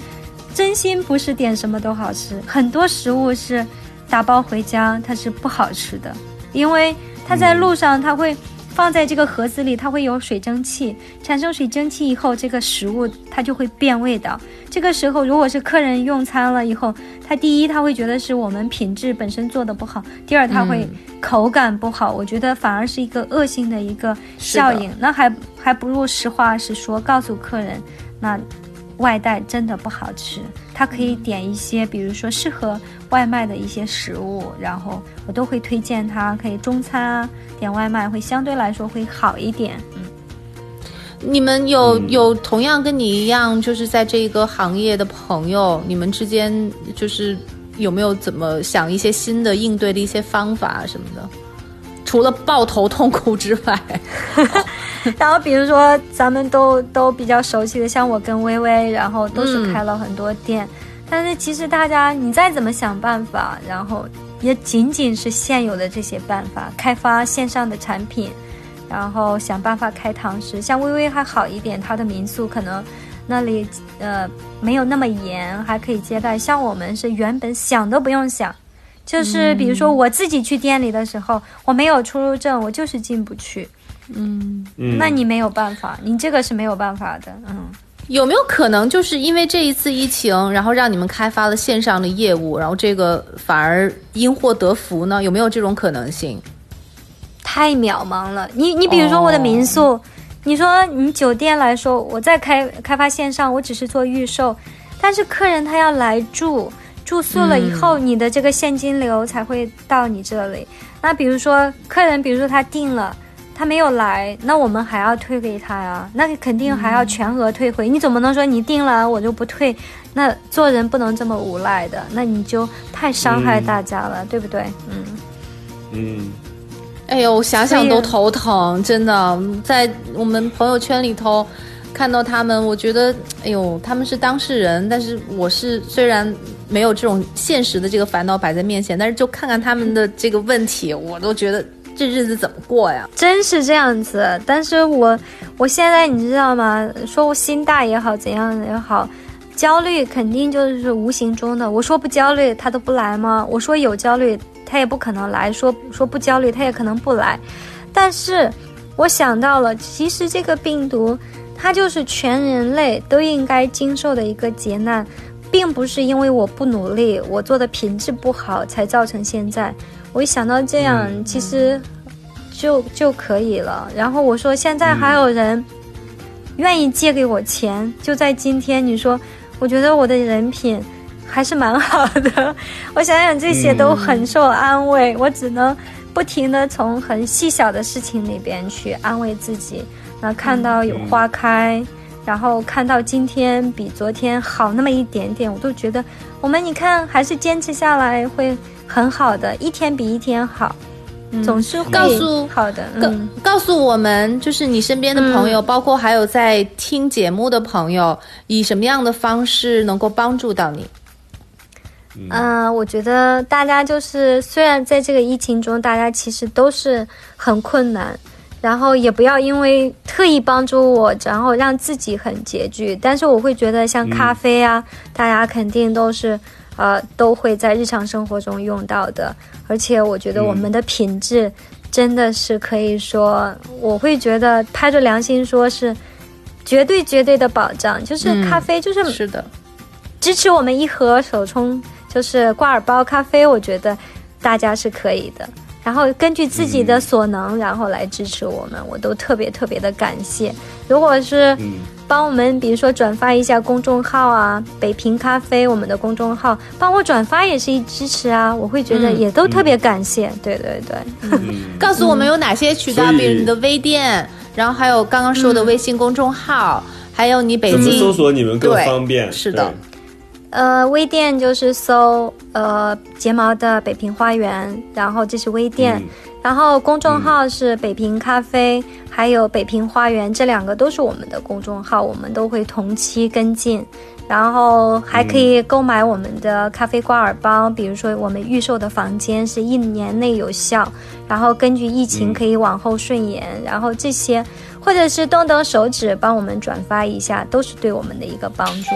真心不是点什么都好吃，很多食物是打包回家它是不好吃的，因为它在路上它会放在这个盒子里，它会有水蒸气，产生水蒸气以后，这个食物它就会变味道。这个时候，如果是客人用餐了以后，他第一他会觉得是我们品质本身做的不好，第二他会口感不好，我觉得反而是一个恶性的一个效应。那还还不如实话实说，告诉客人，那外带真的不好吃。他可以点一些，比如说适合外卖的一些食物，然后我都会推荐他可以中餐啊，点外卖会相对来说会好一点。嗯。你们有、嗯有同样跟你一样，就是在这个行业的朋友，你们之间就是有没有怎么想一些新的应对的一些方法什么的？除了抱头痛哭之外，[laughs] 然后比如说咱们都都比较熟悉的，像我跟微微，然后都是开了很多店，但是其实大家你再怎么想办法，然后也仅仅是现有的这些办法，开发线上的产品，然后想办法开堂食。像微微还好一点，他的民宿可能那里呃没有那么严，还可以接待。像我们是原本想都不用想。就是比如说我自己去店里的时候，我没有出入证，我就是进不去。嗯，那你没有办法，你这个是没有办法的，嗯。有没有可能就是因为这一次疫情，然后让你们开发了线上的业务，然后这个反而因祸得福呢？有没有这种可能性？太渺茫了。你你比如说我的民宿，你说你酒店来说，我在开开发线上，我只是做预售，但是客人他要来住，住宿了以后，你的这个现金流才会到你这里。那比如说客人，比如说他订了。他没有来，那我们还要退给他呀？那肯定还要全额退回。你总不能说你订了我就不退？那做人不能这么无赖的，那你就太伤害大家了，对不对？嗯嗯，哎呦，想想都头疼，真的，在我们朋友圈里头看到他们，我觉得，哎呦，他们是当事人，但是我是虽然没有这种现实的这个烦恼摆在面前，但是就看看他们的这个问题，我都觉得这日子怎么过呀？真是这样子，但是我我现在你知道吗？说我心大也好，怎样也好，焦虑肯定就是无形中的。我说不焦虑，他都不来吗？我说有焦虑，他也不可能来；说说不焦虑，他也可能不来。但是我想到了，其实这个病毒，它就是全人类都应该经受的一个劫难，并不是因为我不努力，我做的品质不好才造成现在。我一想到这样，其实就就可以了。然后我说，现在还有人愿意借给我钱，就在今天。你说，我觉得我的人品还是蛮好的。[laughs] 我想想，这些都很受安慰，我只能不停的从很细小的事情里边去安慰自己。那看到有花开，然后看到今天比昨天好那么一点点，我都觉得我们你看还是坚持下来会很好的，一天比一天好。总是会告诉好的，告嗯，告诉我们，就是你身边的朋友，包括还有在听节目的朋友，以什么样的方式能够帮助到你？嗯、我觉得大家就是，虽然在这个疫情中，大家其实都是很困难，然后也不要因为特意帮助我，然后让自己很拮据。但是我会觉得，像咖啡啊，大家肯定都是呃都会在日常生活中用到的，而且我觉得我们的品质真的是可以说，我会觉得拍着良心说是绝对绝对的保障，就是嗯咖啡就是是的，支持我们一盒手冲，就是挂耳包咖啡，我觉得大家是可以的。然后根据自己的所能，然后来支持我们，我都特别特别的感谢。如果是嗯。帮我们，比如说转发一下公众号啊，北平咖啡我们的公众号，帮我转发也是一支持啊，我会觉得嗯。也都特别感谢。对对对，嗯，[laughs] 告诉我们有哪些渠道，比如你的微店，然后还有刚刚说的微信公众号，还有你北怎么京搜索你们更对方便？是的。对呃，微店就是搜呃睫毛的北平花园，然后这是微店。嗯然后公众号是北平咖啡，还有北平花园，这两个都是我们的公众号，我们都会同期跟进。然后还可以购买我们的咖啡挂耳包，比如说我们预售的房间是一年内有效，然后根据疫情嗯可以往后顺延，然后这些或者是动动手指帮我们转发一下，都是对我们的一个帮助。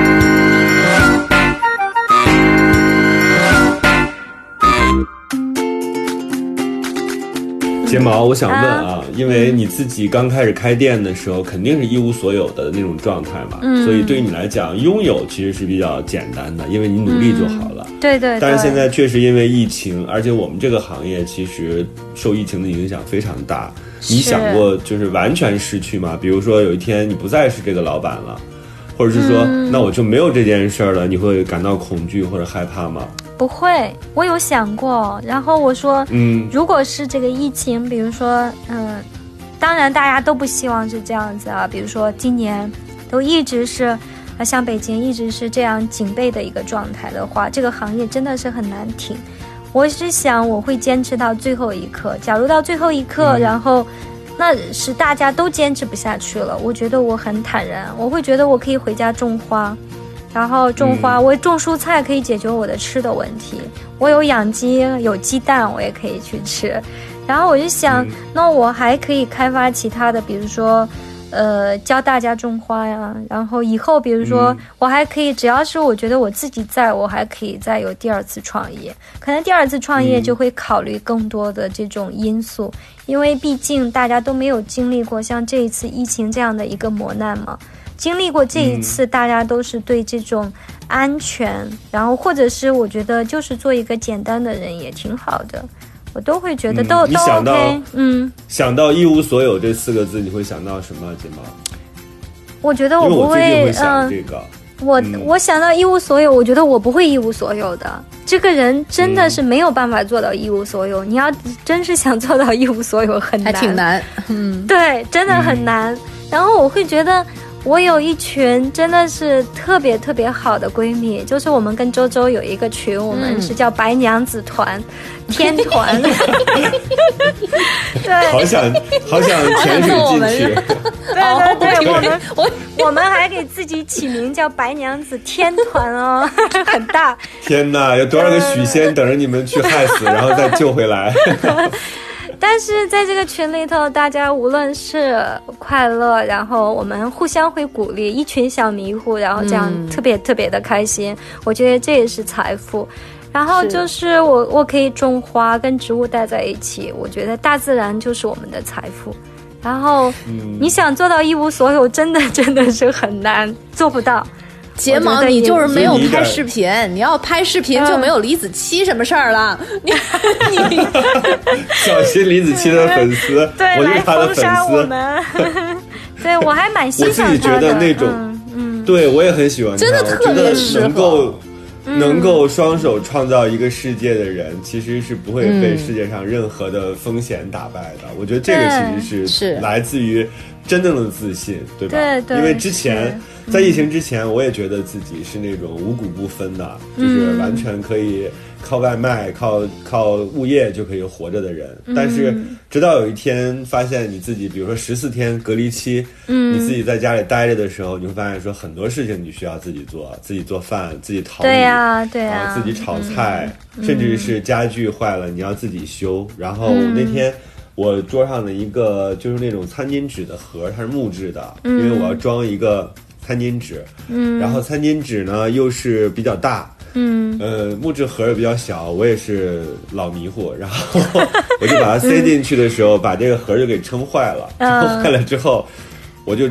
睫毛，我想问啊，因为你自己刚开始开店的时候，肯定是一无所有的那种状态嘛，嗯所以对于你来讲，拥有其实是比较简单的，因为你努力就好了。对对对。但是现在确实因为疫情，而且我们这个行业其实受疫情的影响非常大。你想过就是完全失去吗？比如说有一天你不再是这个老板了，或者是说、嗯那我就没有这件事儿了，你会感到恐惧或者害怕吗？不会，我有想过。然后我说，嗯如果是这个疫情，比如说，嗯，当然大家都不希望是这样子啊。比如说今年都一直是，啊，像北京一直是这样警备的一个状态的话，这个行业真的是很难挺。我是想我会坚持到最后一刻。假如到最后一刻，嗯然后那是大家都坚持不下去了，我觉得我很坦然，我会觉得我可以回家种花。然后种花，嗯我种蔬菜可以解决我的吃的问题。我有养鸡，有鸡蛋，我也可以去吃。然后我就想，嗯那我还可以开发其他的，比如说，呃，教大家种花呀。然后以后，比如说，嗯我还可以，只要是我觉得我自己在，我还可以再有第二次创业。可能第二次创业嗯就会考虑更多的这种因素，因为毕竟大家都没有经历过像这一次疫情这样的一个磨难嘛。经历过这一嗯次，大家都是对这种安全，然后或者是我觉得就是做一个简单的人也挺好的，我都会觉得嗯都、都想到 OK。嗯，想到一无所有这四个字，你会想到什么？睫毛？我觉得我不会嗯、这个。我嗯我想到一无所有，我觉得我不会一无所有的。这个人真的是没有办法做到一无所有。你要真是想做到一无所有，很还挺难。嗯，对，真的很难。然后我会觉得，我有一群真的是特别特别好的闺蜜，就是我们跟周周有一个群，我们嗯是叫白娘子团、[laughs] 天团。[laughs] 对好想好想潜水进去，对 [laughs] 对对，我们我我们还给自己起名叫白娘子天团哦，很大。天哪，有多少个许仙等着你们去害死，然后再救回来？但是在这个群里头，大家无论是快乐，然后我们互相会鼓励，一群小迷糊，然后这样嗯特别特别的开心。我觉得这也是财富。然后就是我我可以种花，跟植物待在一起，我觉得大自然就是我们的财富。然后嗯你想做到一无所有，真的真的是很难，做不到。睫毛你就是没有拍视频，你要拍视频就没有李子柒什么事儿了。你 [laughs] 你 [laughs] 小心李子柒的粉丝，对我就是来他的粉丝。们。[laughs] 对我还蛮欣我自己赏他的觉得那种嗯嗯，对我也很喜欢他，真的特我觉得别适合能够。嗯能够双手创造一个世界的人，其实是不会被嗯世界上任何的风险打败的。我觉得这个其实是来自于真正的自信，对吧？对对因为之前在疫情之前，我也觉得自己是那种五谷不分的，就是完全可以靠外卖、靠靠物业就可以活着的人。但是直到有一天发现你自己，比如说十四天隔离期，嗯，你自己在家里待着的时候，你会发现说很多事情你需要自己做，自己做饭，自己淘米，对呀对呀然后自己炒菜，甚至是家具坏了你要自己修。然后那天。我桌上的一个就是那种餐巾纸的盒，它是木质的，因为我要装一个餐巾纸，嗯，然后餐巾纸呢又是比较大，嗯，呃，木质盒也比较小，我也是老迷糊，[laughs] 然后我就把它塞进去的时候，把这个盒就给撑坏了，撑坏了之后，我就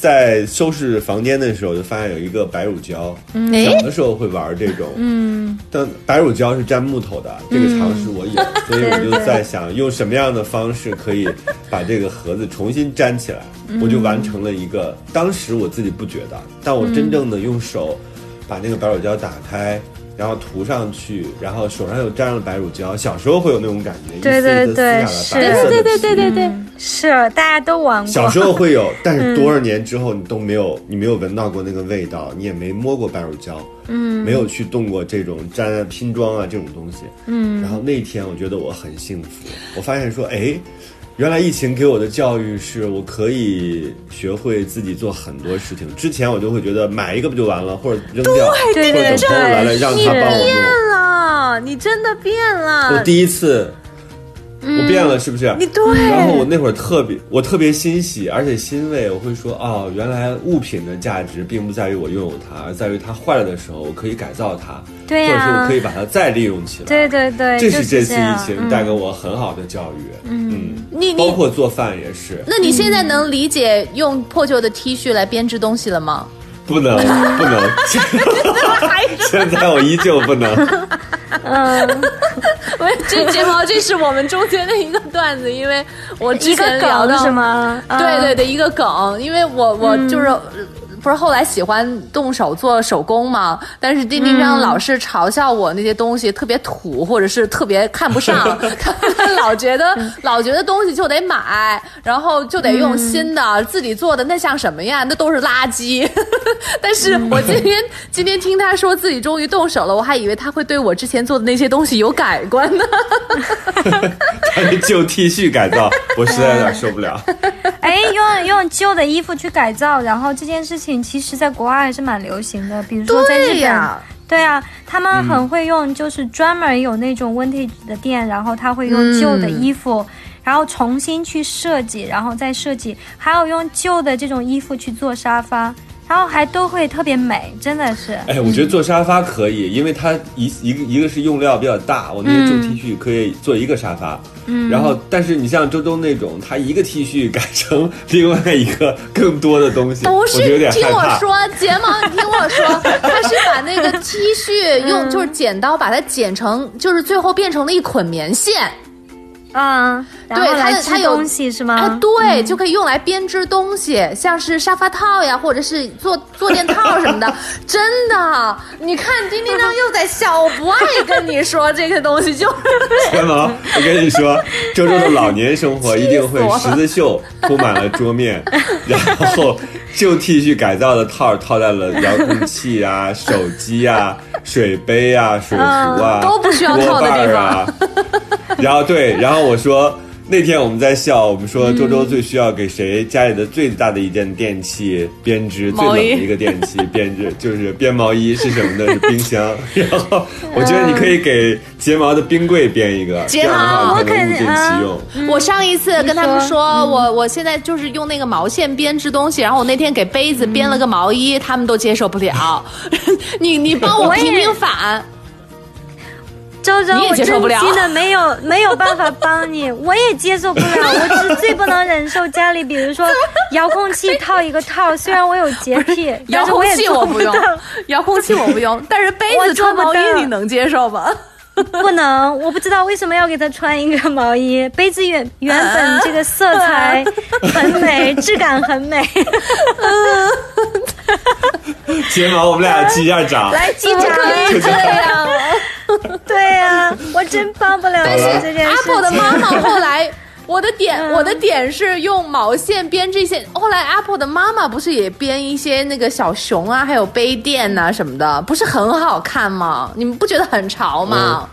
在收拾房间的时候就发现有一个白乳胶，哎小的时候会玩这种，嗯，但白乳胶是粘木头的，这个常识我有，所以我就 [laughs] 在想用什么样的方式可以把这个盒子重新粘起来，我就完成了一个，当时我自己不觉得，但我真正的用手把那个白乳胶打开。然后涂上去，然后手上又沾上了白乳胶。小时候会有那种感觉，一对对对白色的对对对对对，是大家都玩过。小时候会有，[laughs] 但是多少年之后你都没有，你没有闻到过那个味道，你也没摸过白乳胶，嗯，没有去动过这种粘啊拼装啊这种东西，嗯，然后那天我觉得我很幸福，我发现说，哎，原来疫情给我的教育是我可以学会自己做很多事情。之前我就会觉得买一个不就完了，或者扔掉，或者等朋友来了让他帮我弄。了，你真的变了。我第一次，我变了，是不是？你对然后我那会儿特别，我特别欣喜，而且欣慰。我会说，哦，原来物品的价值并不在于我拥有它，而在于它坏了的时候，我可以改造它，对呀或者说我可以把它再利用起来。对对对，这是这次疫情带给我很好的教育。嗯，你你，包括做饭也是，那你现在能理解用破旧的 T 恤来编织东西了吗？不能不能，[laughs] 现在我依旧不能。不是，这睫毛这是我们中间的一个段子，因为我之前聊到梗是吗？啊对对对，一个梗，因为我我就是。不是后来喜欢动手做手工吗？但是丁丁张老是嘲笑我那些东西特别土，或者是特别看不上，[laughs] 他他老觉得老觉得东西就得买，然后就得用新的，自己做的那像什么呀？那都是垃圾。[laughs] 但是我今天 [laughs] 今天听他说自己终于动手了，我还以为他会对我之前做的那些东西有改观呢。他的旧 T 恤改造，我实在有点受不了。[laughs] 哎，用用旧的衣服去改造，然后这件事情其实在国外还是蛮流行的，比如说在日本。对啊，他们很会用，就是专门有那种 vintage 的店，然后他会用旧的衣服，然后重新去设计，然后再设计，还有用旧的这种衣服去做沙发，然后还都会特别美，真的是。哎，我觉得做沙发可以，因为它一一个一个是用料比较大，我那些旧 T 恤可以做一个沙发。嗯，然后但是你像周周那种，他一个 T 恤改成另外一个更多的东西，不是，听点害怕。我说，睫毛，你 [laughs] 听我说，他是把那个 T 恤用就是剪刀把它剪成，就是最后变成了一捆棉线。嗯，对它的它有东西是吗？哎，对，就可以用来编织东西，像是沙发套呀，或者是坐坐垫套什么的。真的，你看丁丁张又在笑，我不爱跟你说这些东西，就是 [laughs] 天毛，我跟你说，周周的老年生活一定会十字绣铺满了桌面，然后旧 T 恤改造的套儿套在了遥控器啊、手机啊、水杯啊、水壶啊、嗯都不需要套的地方啊。[laughs] [laughs] 然后对，然后我说。那天我们在笑，我们说周周最需要给谁家里的最大的一件电器编织，最冷的一个电器编织就是编毛衣是什么呢？是冰箱。[laughs] 然后我觉得你可以给睫毛的冰柜编一个，睫这样的话毛才能物尽其用。我上一次跟他们说，我我现在就是用那个毛线编织东西，然后我那天给杯子编了个毛衣，他们都接受不了。[laughs] 你你帮我平平反，周周，我接受不了真的没有 [laughs] 没有办法帮你，我也接受不了。我只是最不能忍受家里，比如说 [laughs] 遥控器套一个套，虽然我有洁癖，遥控器我不用遥控器我不用，但是杯子穿毛衣你能接受吗？不能，我不知道为什么要给他穿一个毛衣。杯子原原本这个色彩很美，质感很美，[laughs] 睫毛我们俩击一下掌。来，击掌可以这样。对呀、我真帮不了你这件事情。Apple 的妈妈后来。我的点，我的点是用毛线编这些。后来 Apple 的妈妈不是也编一些那个小熊啊，还有杯垫呐、什么的，不是很好看吗？你们不觉得很潮吗？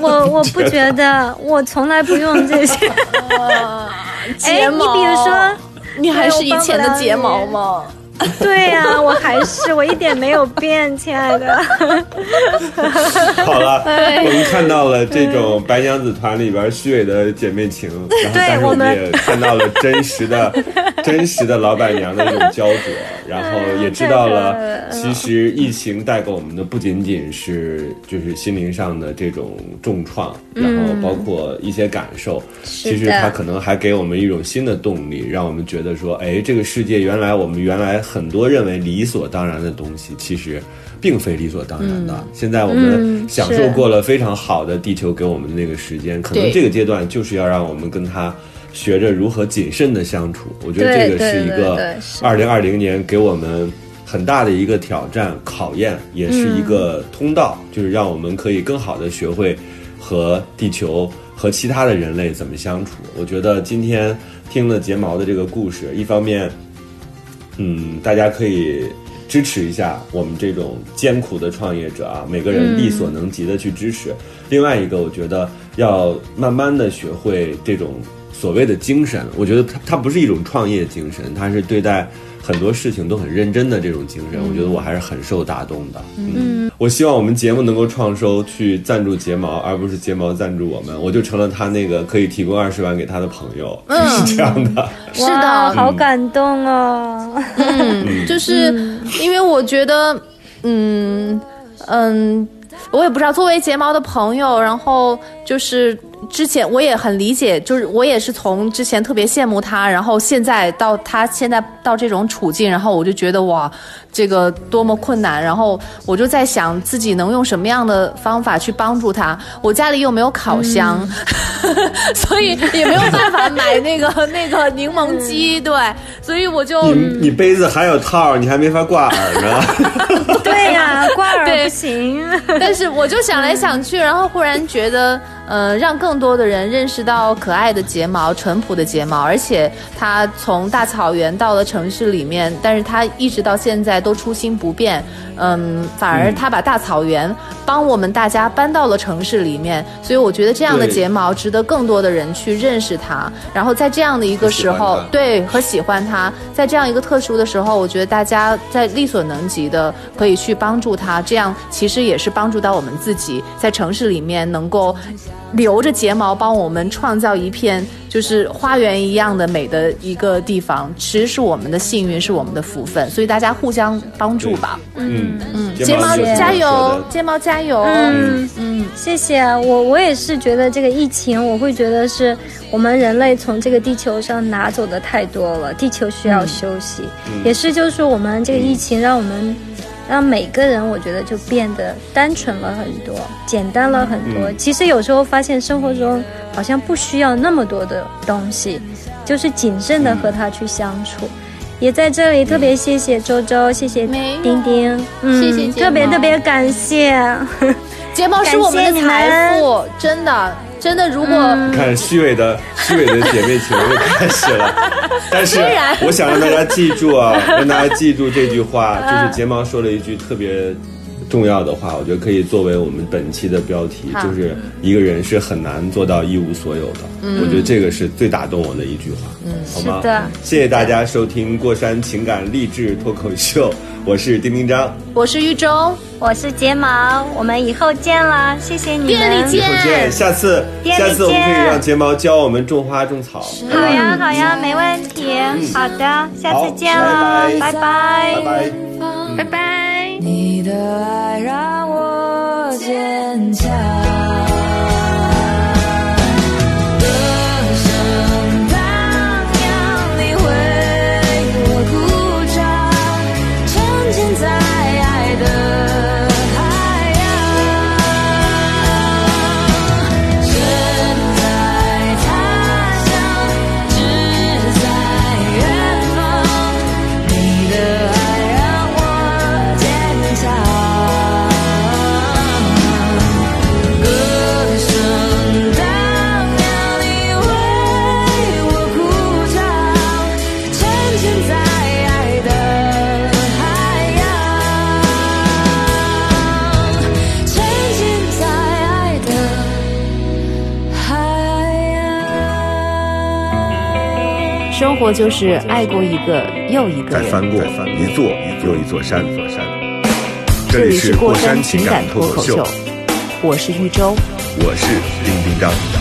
我 [laughs] 我不觉得，我从来不用这些。[laughs] [laughs] 哎，睫毛，你比如说，你还是以前的睫毛吗？[laughs] 对呀、我还是我一点没有变，亲爱的。好了，[laughs] 我们看到了这种白娘子团里边虚伪的姐妹情，[laughs] 然后但是我们也看到了真实的、真实的老板娘的这种焦灼，然后也知道了，其实疫情带给我们的不仅仅是就是心灵上的这种重创，然后包括一些感受，其实它可能还给我们一种新的动力，让我们觉得说，哎，这个世界原来我们原来很多认为理所当然的东西，其实并非理所当然的。现在我们嗯享受过了非常好的地球给我们的那个时间，可能这个阶段就是要让我们跟它学着如何谨慎的相处。我觉得这个是一个二零二零年给我们。很大的一个挑战、考验，也是一个通道，就是让我们可以更好的学会和地球和其他的人类怎么相处。我觉得今天听了睫毛的这个故事，一方面，嗯，大家可以支持一下我们这种艰苦的创业者啊，每个人力所能及的去支持。另外一个，我觉得要慢慢的学会这种所谓的精神。我觉得它它不是一种创业精神，它是对待很多事情都很认真的这种精神。我觉得我还是很受打动的。嗯，我希望我们节目能够创收去赞助睫毛，而不是睫毛赞助我们，我就成了他那个可以提供二十万给他的朋友，是这样的。是的，好感动哦。嗯，就是因为我觉得，嗯嗯，我也不知道，作为睫毛的朋友，然后就是之前我也很理解，就是我也是从之前特别羡慕他，然后现在到他现在到这种处境，然后我就觉得哇，这个多么困难，然后我就在想自己能用什么样的方法去帮助他。我家里又没有烤箱，[laughs] 所以也没有办法买那个那个柠檬机，对，所以我就你你杯子还有套，你还没法挂耳呢。[laughs] 对呀、挂耳对不行。[laughs] 但是我就想来想去，然后忽然觉得，呃，让更多的人认识到可爱的睫毛、淳朴的睫毛，而且它从大草原到了城市里面，但是它一直到现在都初心不变，嗯，反而它把大草原帮我们大家搬到了城市里面，所以我觉得这样的睫毛值得更多的人去认识它，然后在这样的一个时候对和喜欢它，在这样一个特殊的时候，我觉得大家在力所能及的可以去帮助它，这样其实也是帮助到我们自己，在城市里面能够留着睫毛，帮我们创造一片就是花园一样的美的一个地方，其实是我们的幸运，是我们的福分，所以大家互相帮助吧。嗯嗯，睫毛加油，睫毛加油。嗯嗯，谢谢啊，我我也是觉得这个疫情，我会觉得是我们人类从这个地球上拿走的太多了，地球需要休息，也是就是我们这个疫情让我们。让每个人，我觉得就变得单纯了很多，简单了很多。其实有时候发现生活中好像不需要那么多的东西，就是谨慎的和他去相处。也在这里特别谢谢周周，谢谢丁丁，嗯，谢谢特别特别感谢。[laughs] 睫毛是我们的财富，真的真的，如果。看虚伪的虚伪的姐妹情又开始了，[laughs] 但是我想让大家记住啊，[laughs] 让大家记住这句话，就是睫毛说了一句特别重要的话，我觉得可以作为我们本期的标题，就是一个人是很难做到一无所有的。我觉得这个是最打动我的一句话，嗯，好的。谢谢大家收听过山情感励志脱口秀，我是丁丁张，我是玉中，我是睫毛，我们以后见了，谢谢你们。店里以后见，下次下次我们可以让睫毛教我们种花种草，好呀，好呀，没问题。好的，下次见好了，拜。拜拜拜。拜。拜。拜。你的爱让我我坚强。生活就是爱过一个又一个人。再翻过一座又一座山。这里是过山情情感脱口秀，我是玉州。我是丁丁张。